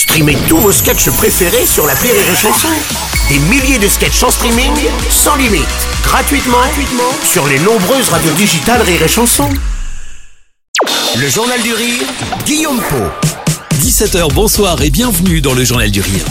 Streamez tous vos sketchs préférés sur la Rire et Chanson. Des milliers de sketchs en streaming, sans limite, gratuitement, gratuitement sur les nombreuses radios digitales Rire et Chanson. Le Journal du Rire, Guillaume Po. 17h, bonsoir et bienvenue dans le Journal du Rire.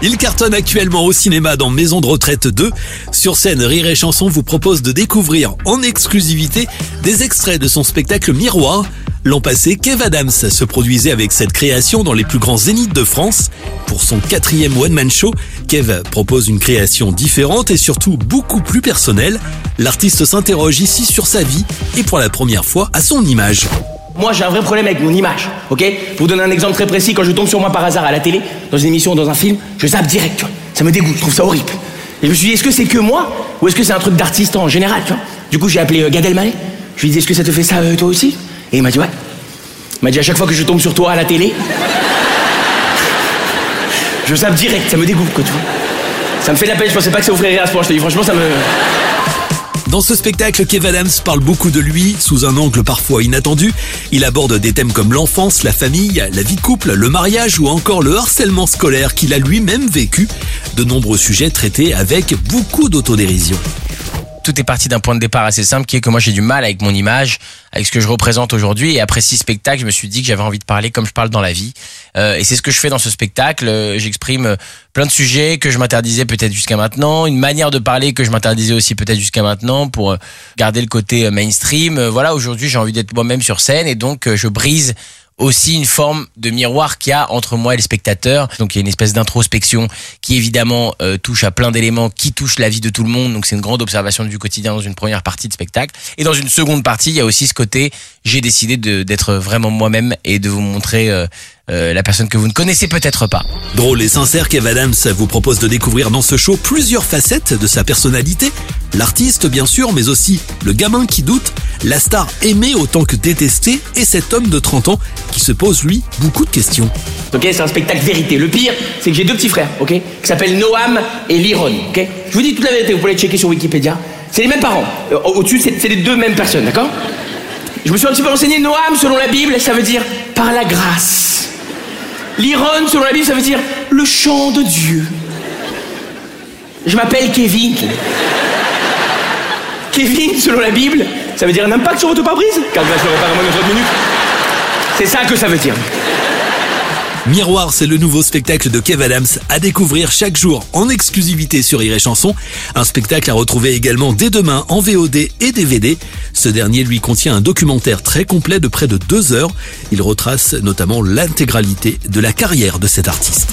Il cartonne actuellement au cinéma dans Maison de retraite 2. Sur scène, Rire et Chanson vous propose de découvrir en exclusivité des extraits de son spectacle Miroir. L'an passé, Kev Adams se produisait avec cette création dans les plus grands zéniths de France. Pour son quatrième one-man show, Kev propose une création différente et surtout beaucoup plus personnelle. L'artiste s'interroge ici sur sa vie et pour la première fois à son image. Moi, j'ai un vrai problème avec mon image, ok? Pour vous donner un exemple très précis, quand je tombe sur moi par hasard à la télé, dans une émission ou dans un film, je zappe direct, tu vois. Ça me dégoûte, je trouve ça horrible. Et je me suis dit, est-ce que c'est que moi Ou est-ce que c'est un truc d'artiste en général, tu vois? Du coup, j'ai appelé euh, Gad. Je lui ai dit, est-ce que ça te fait ça euh, toi aussi? Et il m'a dit, ouais. Il m'a dit, à chaque fois que je tombe sur toi à la télé, je zappe direct, ça me dégoûte, quoi, tu vois. Ça me fait la peine, je pensais pas que ça rire à ce point, je te dis, franchement, ça me... Dans ce spectacle, Kev Adams parle beaucoup de lui, sous un angle parfois inattendu. Il aborde des thèmes comme l'enfance, la famille, la vie couple, le mariage ou encore le harcèlement scolaire qu'il a lui-même vécu. De nombreux sujets traités avec beaucoup d'autodérision tout est parti d'un point de départ assez simple qui est que moi j'ai du mal avec mon image, avec ce que je représente aujourd'hui. Et après six spectacles, je me suis dit que j'avais envie de parler comme je parle dans la vie. Euh, et c'est ce que je fais dans ce spectacle. Euh, j'exprime euh, plein de sujets que je m'interdisais peut-être jusqu'à maintenant, une manière de parler que je m'interdisais aussi peut-être jusqu'à maintenant pour garder le côté mainstream. Voilà, aujourd'hui j'ai envie d'être moi-même sur scène et donc je brise aussi une forme de miroir qu'il y a entre moi et les spectateurs. Donc il y a une espèce d'introspection qui évidemment euh, touche à plein d'éléments qui touchent la vie de tout le monde. Donc c'est une grande observation du quotidien dans une première partie de spectacle. Et dans une seconde partie, il y a aussi ce côté, j'ai décidé d'être vraiment moi-même et de vous montrer euh, euh, la personne que vous ne connaissez peut-être pas. Drôle et sincère, Kev Adams vous propose de découvrir dans ce show plusieurs facettes de sa personnalité. L'artiste, bien sûr, mais aussi le gamin qui doute, la star aimée autant que détestée et cet homme de 30 ans qui se pose, lui, beaucoup de questions. Ok, c'est un spectacle vérité. Le pire, c'est que j'ai deux petits frères, ok, qui s'appellent Noam et Liron, ok Je vous dis toute la vérité, vous pouvez les checker sur Wikipédia. C'est les mêmes parents. Euh, au-dessus, c'est les deux mêmes personnes, d'accord Je me suis un petit peu renseigné, Noam, selon la Bible, ça veut dire par la grâce. L'iron, selon la Bible, ça veut dire le chant de Dieu. Je m'appelle Kevin. Kevin, selon la Bible, ça veut dire un impact sur votre pare-brise? Car je le répare en moins de 30 minutes. C'est ça que ça veut dire. Miroir, c'est le nouveau spectacle de Kev Adams à découvrir chaque jour en exclusivité sur Iré Chanson. Un spectacle à retrouver également dès demain en VOD et DVD. Ce dernier lui contient un documentaire très complet de près de deux heures. Il retrace notamment l'intégralité de la carrière de cet artiste.